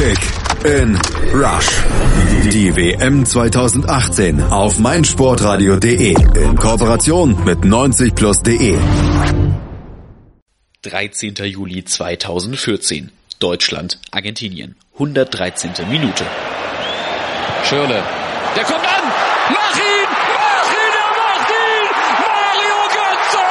Kick in Rush. Die WM 2018 auf meinsportradio.de in Kooperation mit 90plus.de. 13. Juli 2014. Deutschland, Argentinien. 113. Minute. Schürle. Der kommt an! Mach ihn! Mach ihn! Er macht ihn! Mario Götze!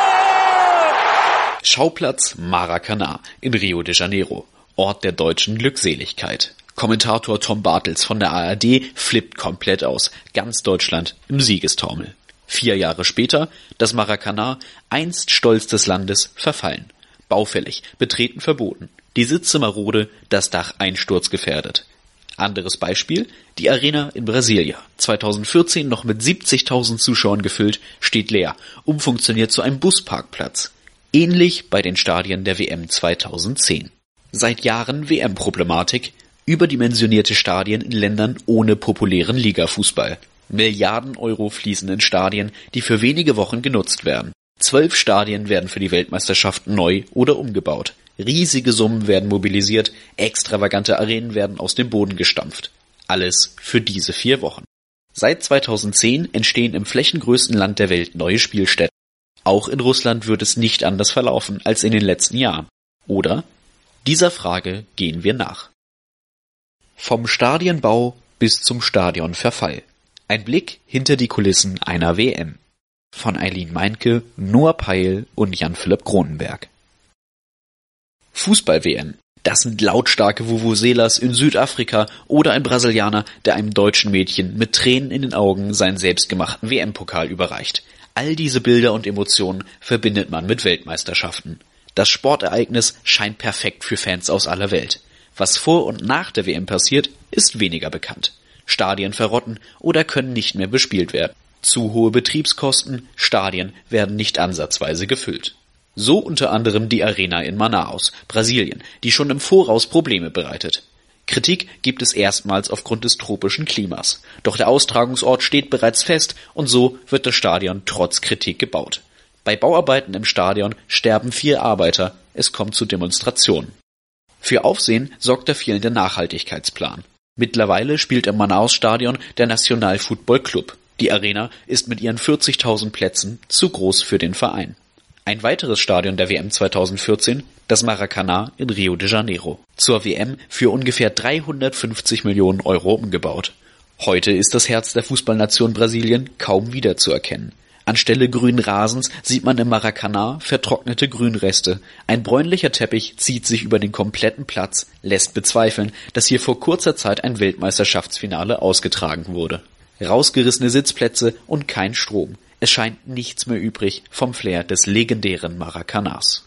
Schauplatz Maracanã in Rio de Janeiro. Ort der deutschen Glückseligkeit. Kommentator Tom Bartels von der ARD flippt komplett aus. Ganz Deutschland im Siegestaumel. Vier Jahre später, das Maracanã, einst Stolz des Landes, verfallen. Baufällig, betreten verboten. Die Sitze marode, das Dach einsturzgefährdet. Anderes Beispiel, die Arena in Brasilia, 2014 noch mit 70.000 Zuschauern gefüllt, steht leer, umfunktioniert zu einem Busparkplatz. Ähnlich bei den Stadien der WM 2010. Seit Jahren WM-Problematik, überdimensionierte Stadien in Ländern ohne populären Ligafußball. Milliarden Euro fließen in Stadien, die für wenige Wochen genutzt werden. Zwölf Stadien werden für die Weltmeisterschaft neu oder umgebaut. Riesige Summen werden mobilisiert, extravagante Arenen werden aus dem Boden gestampft. Alles für diese vier Wochen. Seit 2010 entstehen im flächengrößten Land der Welt neue Spielstätten. Auch in Russland wird es nicht anders verlaufen als in den letzten Jahren. Oder? Dieser Frage gehen wir nach. Vom Stadienbau bis zum Stadionverfall. Ein Blick hinter die Kulissen einer WM. Von Eileen Meinke, Noah Peil und Jan-Philipp Kronenberg. Fußball-WM. Das sind lautstarke Vuvuzelas in Südafrika oder ein Brasilianer, der einem deutschen Mädchen mit Tränen in den Augen seinen selbstgemachten WM-Pokal überreicht. All diese Bilder und Emotionen verbindet man mit Weltmeisterschaften. Das Sportereignis scheint perfekt für Fans aus aller Welt. Was vor und nach der WM passiert, ist weniger bekannt. Stadien verrotten oder können nicht mehr bespielt werden. Zu hohe Betriebskosten, Stadien werden nicht ansatzweise gefüllt. So unter anderem die Arena in Manaus, Brasilien, die schon im Voraus Probleme bereitet. Kritik gibt es erstmals aufgrund des tropischen Klimas. Doch der Austragungsort steht bereits fest und so wird das Stadion trotz Kritik gebaut. Bei Bauarbeiten im Stadion sterben vier Arbeiter, es kommt zu Demonstrationen. Für Aufsehen sorgt der fehlende Nachhaltigkeitsplan. Mittlerweile spielt im Manaus-Stadion der National Football Club. Die Arena ist mit ihren 40.000 Plätzen zu groß für den Verein. Ein weiteres Stadion der WM 2014, das Maracanã in Rio de Janeiro. Zur WM für ungefähr 350 Millionen Euro umgebaut. Heute ist das Herz der Fußballnation Brasilien kaum wiederzuerkennen. Anstelle grünen Rasens sieht man im Maracanã vertrocknete Grünreste. Ein bräunlicher Teppich zieht sich über den kompletten Platz, lässt bezweifeln, dass hier vor kurzer Zeit ein Weltmeisterschaftsfinale ausgetragen wurde. Rausgerissene Sitzplätze und kein Strom. Es scheint nichts mehr übrig vom Flair des legendären Maracanãs.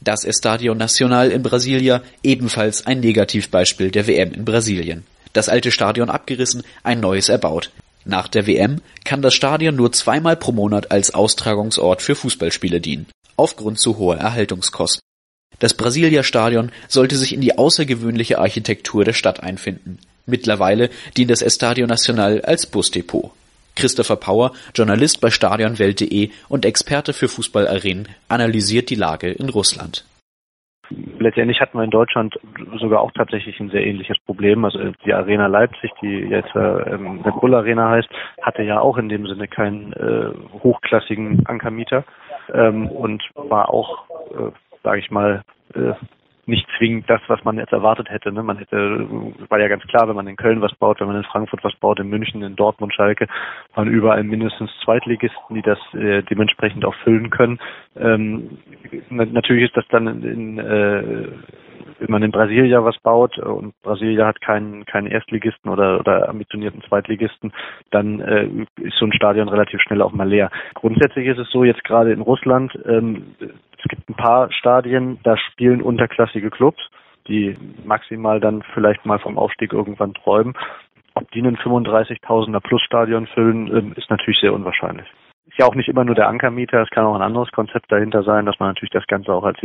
Das Estadio Nacional in Brasilia ebenfalls ein Negativbeispiel der WM in Brasilien. Das alte Stadion abgerissen, ein neues erbaut. Nach der WM kann das Stadion nur zweimal pro Monat als Austragungsort für Fußballspiele dienen, aufgrund zu hoher Erhaltungskosten. Das Brasilia-Stadion sollte sich in die außergewöhnliche Architektur der Stadt einfinden. Mittlerweile dient das Estadio Nacional als Busdepot. Christopher Power, Journalist bei Stadionwelt.de und Experte für Fußballarenen, analysiert die Lage in Russland letztendlich hatten wir in Deutschland sogar auch tatsächlich ein sehr ähnliches Problem. Also die Arena Leipzig, die jetzt äh, ähm, Red Bull Arena heißt, hatte ja auch in dem Sinne keinen äh, hochklassigen Ankermieter ähm, und war auch, äh, sage ich mal, äh, nicht zwingend das, was man jetzt erwartet hätte. Ne? Man hätte, war ja ganz klar, wenn man in Köln was baut, wenn man in Frankfurt was baut, in München, in Dortmund, Schalke, waren überall mindestens Zweitligisten, die das äh, dementsprechend auch füllen können. Ähm, natürlich ist das dann in, in äh, wenn man in Brasilia was baut und Brasilia hat keinen keinen Erstligisten oder oder ambitionierten Zweitligisten, dann äh, ist so ein Stadion relativ schnell auch mal leer. Grundsätzlich ist es so jetzt gerade in Russland, ähm, es gibt ein paar Stadien, da spielen unterklassige Clubs, die maximal dann vielleicht mal vom Aufstieg irgendwann träumen. Ob die einen 35.000er Plus-Stadion füllen, ähm, ist natürlich sehr unwahrscheinlich. Ist ja auch nicht immer nur der Ankermieter, es kann auch ein anderes Konzept dahinter sein, dass man natürlich das Ganze auch als,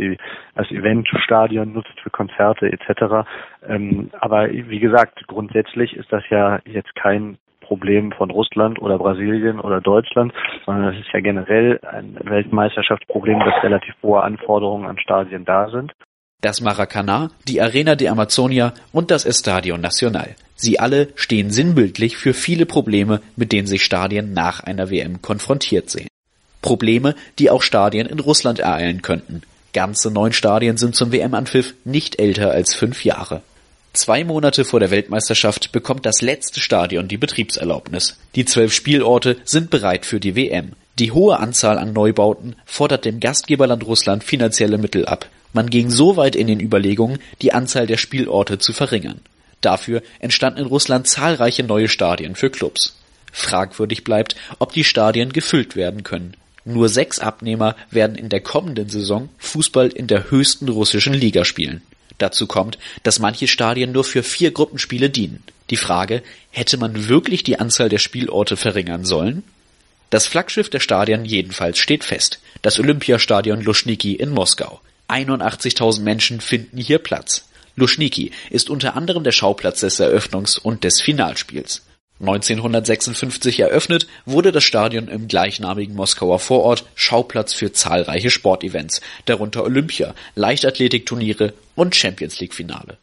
als Eventstadion nutzt für Konzerte etc. Ähm, aber wie gesagt, grundsätzlich ist das ja jetzt kein Problem von Russland oder Brasilien oder Deutschland, sondern das ist ja generell ein Weltmeisterschaftsproblem, dass relativ hohe Anforderungen an Stadien da sind. Das Maracanã, die Arena de Amazonia und das Estadio Nacional. Sie alle stehen sinnbildlich für viele Probleme, mit denen sich Stadien nach einer WM konfrontiert sehen. Probleme, die auch Stadien in Russland ereilen könnten. Ganze neun Stadien sind zum WM-Anpfiff nicht älter als fünf Jahre. Zwei Monate vor der Weltmeisterschaft bekommt das letzte Stadion die Betriebserlaubnis. Die zwölf Spielorte sind bereit für die WM. Die hohe Anzahl an Neubauten fordert dem Gastgeberland Russland finanzielle Mittel ab. Man ging so weit in den Überlegungen, die Anzahl der Spielorte zu verringern. Dafür entstanden in Russland zahlreiche neue Stadien für Clubs. Fragwürdig bleibt, ob die Stadien gefüllt werden können. Nur sechs Abnehmer werden in der kommenden Saison Fußball in der höchsten russischen Liga spielen. Dazu kommt, dass manche Stadien nur für vier Gruppenspiele dienen. Die Frage, hätte man wirklich die Anzahl der Spielorte verringern sollen? Das Flaggschiff der Stadien jedenfalls steht fest. Das Olympiastadion Luschniki in Moskau. 81.000 Menschen finden hier Platz. Luschniki ist unter anderem der Schauplatz des Eröffnungs- und des Finalspiels. 1956 eröffnet, wurde das Stadion im gleichnamigen Moskauer Vorort Schauplatz für zahlreiche Sportevents, darunter Olympia, Leichtathletikturniere und Champions League Finale.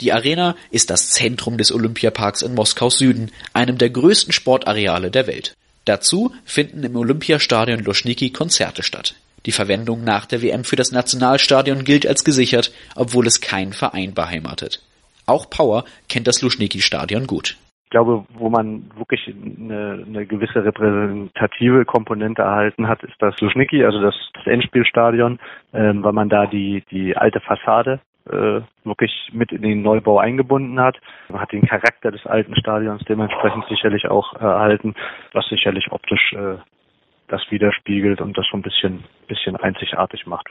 Die Arena ist das Zentrum des Olympiaparks in Moskaus Süden, einem der größten Sportareale der Welt. Dazu finden im Olympiastadion Luschniki Konzerte statt. Die Verwendung nach der WM für das Nationalstadion gilt als gesichert, obwohl es kein Verein beheimatet. Auch Power kennt das Luschniki-Stadion gut ich glaube, wo man wirklich eine, eine gewisse repräsentative Komponente erhalten hat, ist das Luschniki, also das, das Endspielstadion, ähm, weil man da die, die alte Fassade äh, wirklich mit in den Neubau eingebunden hat. Man hat den Charakter des alten Stadions dementsprechend sicherlich auch äh, erhalten, was sicherlich optisch äh, das widerspiegelt und das so ein bisschen, bisschen einzigartig macht.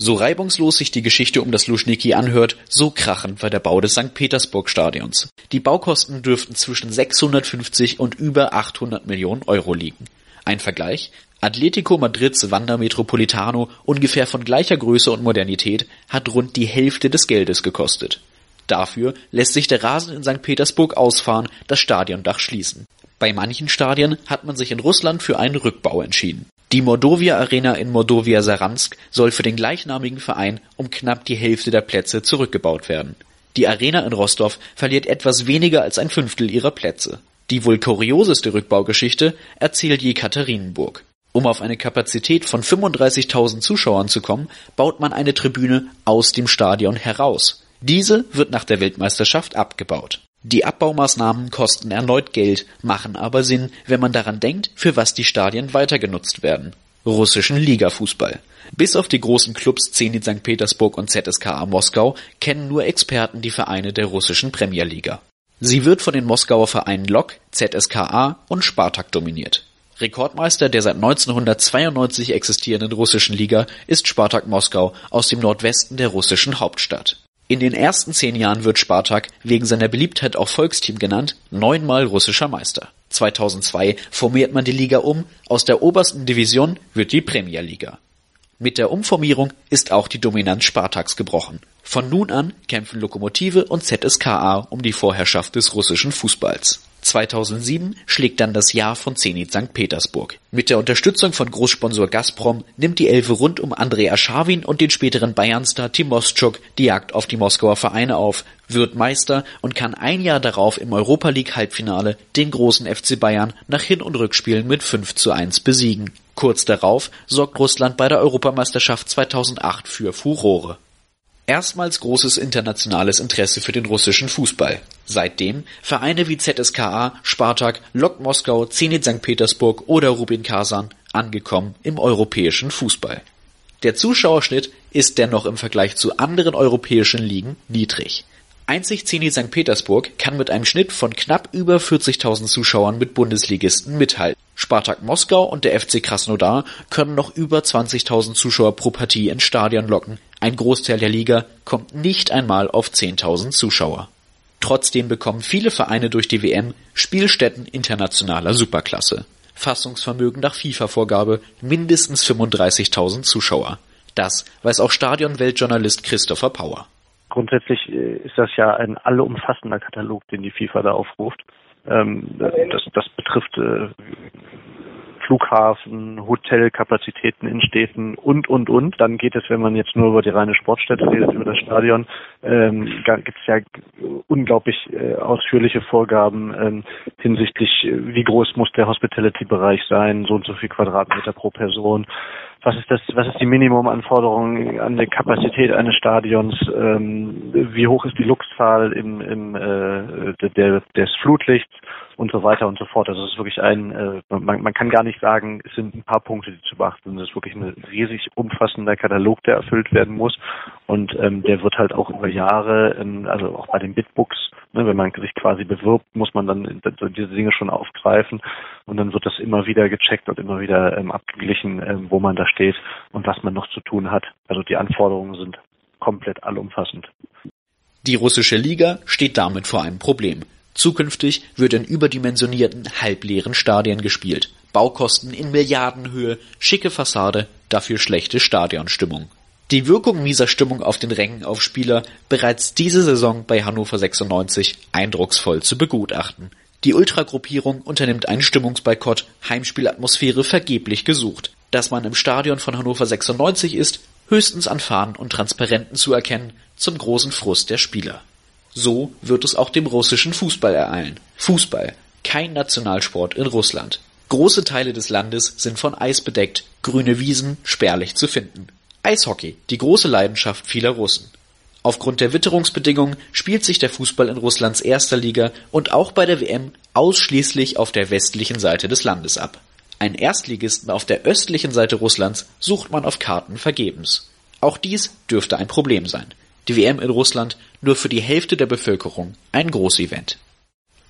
So reibungslos sich die Geschichte um das Luschniki anhört, so krachend war der Bau des St. Petersburg-Stadions. Die Baukosten dürften zwischen 650 und über 800 Millionen Euro liegen. Ein Vergleich? Atletico Madrids Wanda Metropolitano, ungefähr von gleicher Größe und Modernität, hat rund die Hälfte des Geldes gekostet. Dafür lässt sich der Rasen in St. Petersburg ausfahren, das Stadiondach schließen. Bei manchen Stadien hat man sich in Russland für einen Rückbau entschieden. Die Mordovia Arena in Mordovia Saransk soll für den gleichnamigen Verein um knapp die Hälfte der Plätze zurückgebaut werden. Die Arena in Rostov verliert etwas weniger als ein Fünftel ihrer Plätze. Die wohl kurioseste Rückbaugeschichte erzählt Jekaterinenburg. Um auf eine Kapazität von 35.000 Zuschauern zu kommen, baut man eine Tribüne aus dem Stadion heraus. Diese wird nach der Weltmeisterschaft abgebaut. Die Abbaumaßnahmen kosten erneut Geld, machen aber Sinn, wenn man daran denkt, für was die Stadien weiter genutzt werden. Russischen Ligafußball. Bis auf die großen Clubs Zenit St. Petersburg und ZSKA Moskau kennen nur Experten die Vereine der russischen Premierliga. Sie wird von den Moskauer Vereinen Lok, ZSKA und Spartak dominiert. Rekordmeister der seit 1992 existierenden russischen Liga ist Spartak Moskau aus dem Nordwesten der russischen Hauptstadt. In den ersten zehn Jahren wird Spartak, wegen seiner Beliebtheit auch Volksteam genannt, neunmal russischer Meister. 2002 formiert man die Liga um, aus der obersten Division wird die Premierliga. Mit der Umformierung ist auch die Dominanz Spartaks gebrochen. Von nun an kämpfen Lokomotive und ZSKA um die Vorherrschaft des russischen Fußballs. 2007 schlägt dann das Jahr von Zenit St. Petersburg. Mit der Unterstützung von Großsponsor Gazprom nimmt die Elfe rund um Andrei Aschawin und den späteren Bayernstar Timoschuk die Jagd auf die Moskauer Vereine auf, wird Meister und kann ein Jahr darauf im Europa League Halbfinale den großen FC Bayern nach Hin- und Rückspielen mit 5 zu 1 besiegen. Kurz darauf sorgt Russland bei der Europameisterschaft 2008 für Furore. Erstmals großes internationales Interesse für den russischen Fußball. Seitdem Vereine wie ZSKA, Spartak, Lok Moskau, Zenit St. Petersburg oder Rubin Kasan angekommen im europäischen Fußball. Der Zuschauerschnitt ist dennoch im Vergleich zu anderen europäischen Ligen niedrig. Einzig Zenit St. Petersburg kann mit einem Schnitt von knapp über 40.000 Zuschauern mit Bundesligisten mithalten. Spartak Moskau und der FC Krasnodar können noch über 20.000 Zuschauer pro Partie ins Stadion locken. Ein Großteil der Liga kommt nicht einmal auf 10.000 Zuschauer. Trotzdem bekommen viele Vereine durch die WM Spielstätten internationaler Superklasse. Fassungsvermögen nach FIFA-Vorgabe mindestens 35.000 Zuschauer. Das weiß auch Stadionweltjournalist Christopher Power. Grundsätzlich äh, ist das ja ein allumfassender Katalog, den die FIFA da aufruft. Ähm, das, das betrifft äh, Flughafen, Hotelkapazitäten in Städten und, und, und. Dann geht es, wenn man jetzt nur über die reine Sportstätte redet, über das Stadion, ähm, gibt es ja unglaublich äh, ausführliche Vorgaben ähm, hinsichtlich, äh, wie groß muss der Hospitality-Bereich sein, so und so viel Quadratmeter pro Person, was ist das, was ist die Minimumanforderung an die Kapazität eines Stadions, ähm, wie hoch ist die Luxzahl im, im äh, der, des Flutlichts und so weiter und so fort. Also es ist wirklich ein, äh, man, man kann gar nicht sagen, es sind ein paar Punkte, die zu beachten sind. Es ist wirklich ein riesig umfassender Katalog, der erfüllt werden muss und ähm, der wird halt auch über Jahre, ähm, also auch bei den Bitbooks, ne, wenn man sich quasi bewirbt, muss man dann diese Dinge schon aufgreifen und dann wird das immer wieder gecheckt und immer wieder ähm, abgeglichen, ähm, wo man da steht und was man noch zu tun hat. Also die Anforderungen sind komplett allumfassend. Die russische Liga steht damit vor einem Problem. Zukünftig wird in überdimensionierten, halbleeren Stadien gespielt. Baukosten in Milliardenhöhe, schicke Fassade, dafür schlechte Stadionstimmung. Die Wirkung mieser Stimmung auf den Rängen auf Spieler bereits diese Saison bei Hannover 96 eindrucksvoll zu begutachten. Die Ultragruppierung unternimmt einen Stimmungsboykott, Heimspielatmosphäre vergeblich gesucht. Dass man im Stadion von Hannover 96 ist, höchstens an Fahnen und Transparenten zu erkennen, zum großen Frust der Spieler. So wird es auch dem russischen Fußball ereilen. Fußball, kein Nationalsport in Russland. Große Teile des Landes sind von Eis bedeckt, grüne Wiesen spärlich zu finden. Eishockey, die große Leidenschaft vieler Russen. Aufgrund der Witterungsbedingungen spielt sich der Fußball in Russlands erster Liga und auch bei der WM ausschließlich auf der westlichen Seite des Landes ab. Einen Erstligisten auf der östlichen Seite Russlands sucht man auf Karten vergebens. Auch dies dürfte ein Problem sein. Die WM in Russland nur für die Hälfte der Bevölkerung ein Großevent.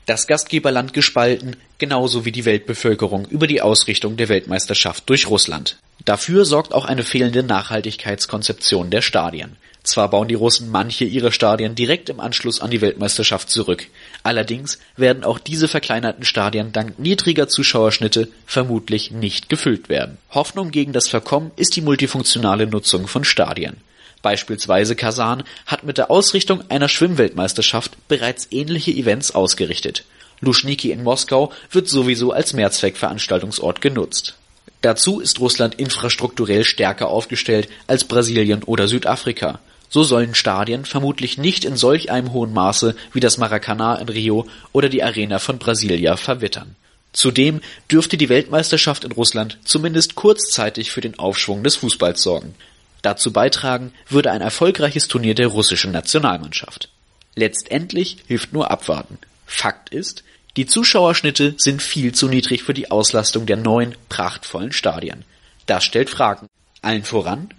Das Gastgeberland gespalten, genauso wie die Weltbevölkerung über die Ausrichtung der Weltmeisterschaft durch Russland. Dafür sorgt auch eine fehlende Nachhaltigkeitskonzeption der Stadien. Zwar bauen die Russen manche ihrer Stadien direkt im Anschluss an die Weltmeisterschaft zurück, allerdings werden auch diese verkleinerten Stadien dank niedriger Zuschauerschnitte vermutlich nicht gefüllt werden. Hoffnung gegen das Verkommen ist die multifunktionale Nutzung von Stadien. Beispielsweise Kasan hat mit der Ausrichtung einer Schwimmweltmeisterschaft bereits ähnliche Events ausgerichtet. Luschniki in Moskau wird sowieso als Mehrzweckveranstaltungsort genutzt. Dazu ist Russland infrastrukturell stärker aufgestellt als Brasilien oder Südafrika. So sollen Stadien vermutlich nicht in solch einem hohen Maße wie das Maracanã in Rio oder die Arena von Brasilia verwittern. Zudem dürfte die Weltmeisterschaft in Russland zumindest kurzzeitig für den Aufschwung des Fußballs sorgen. Dazu beitragen würde ein erfolgreiches Turnier der russischen Nationalmannschaft. Letztendlich hilft nur abwarten. Fakt ist, die Zuschauerschnitte sind viel zu niedrig für die Auslastung der neuen, prachtvollen Stadien. Das stellt Fragen. Allen voran,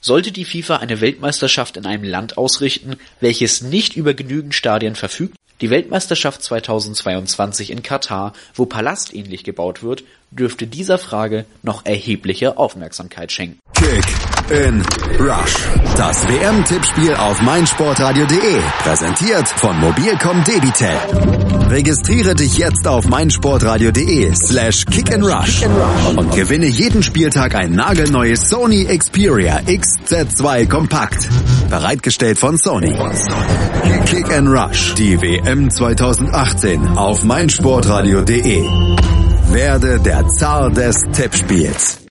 sollte die FIFA eine Weltmeisterschaft in einem Land ausrichten, welches nicht über genügend Stadien verfügt? Die Weltmeisterschaft 2022 in Katar, wo palastähnlich gebaut wird, dürfte dieser Frage noch erhebliche Aufmerksamkeit schenken. Kick in Rush. Das WM-Tippspiel auf meinsportradio.de. Präsentiert von Mobilcom Debitel. Registriere dich jetzt auf meinsportradio.de slash kick and rush und gewinne jeden Spieltag ein nagelneues Sony Xperia XZ2 Kompakt. Bereitgestellt von Sony. Kick and Rush. Die WM 2018 auf meinsportradio.de. Werde der Zar des Tippspiels.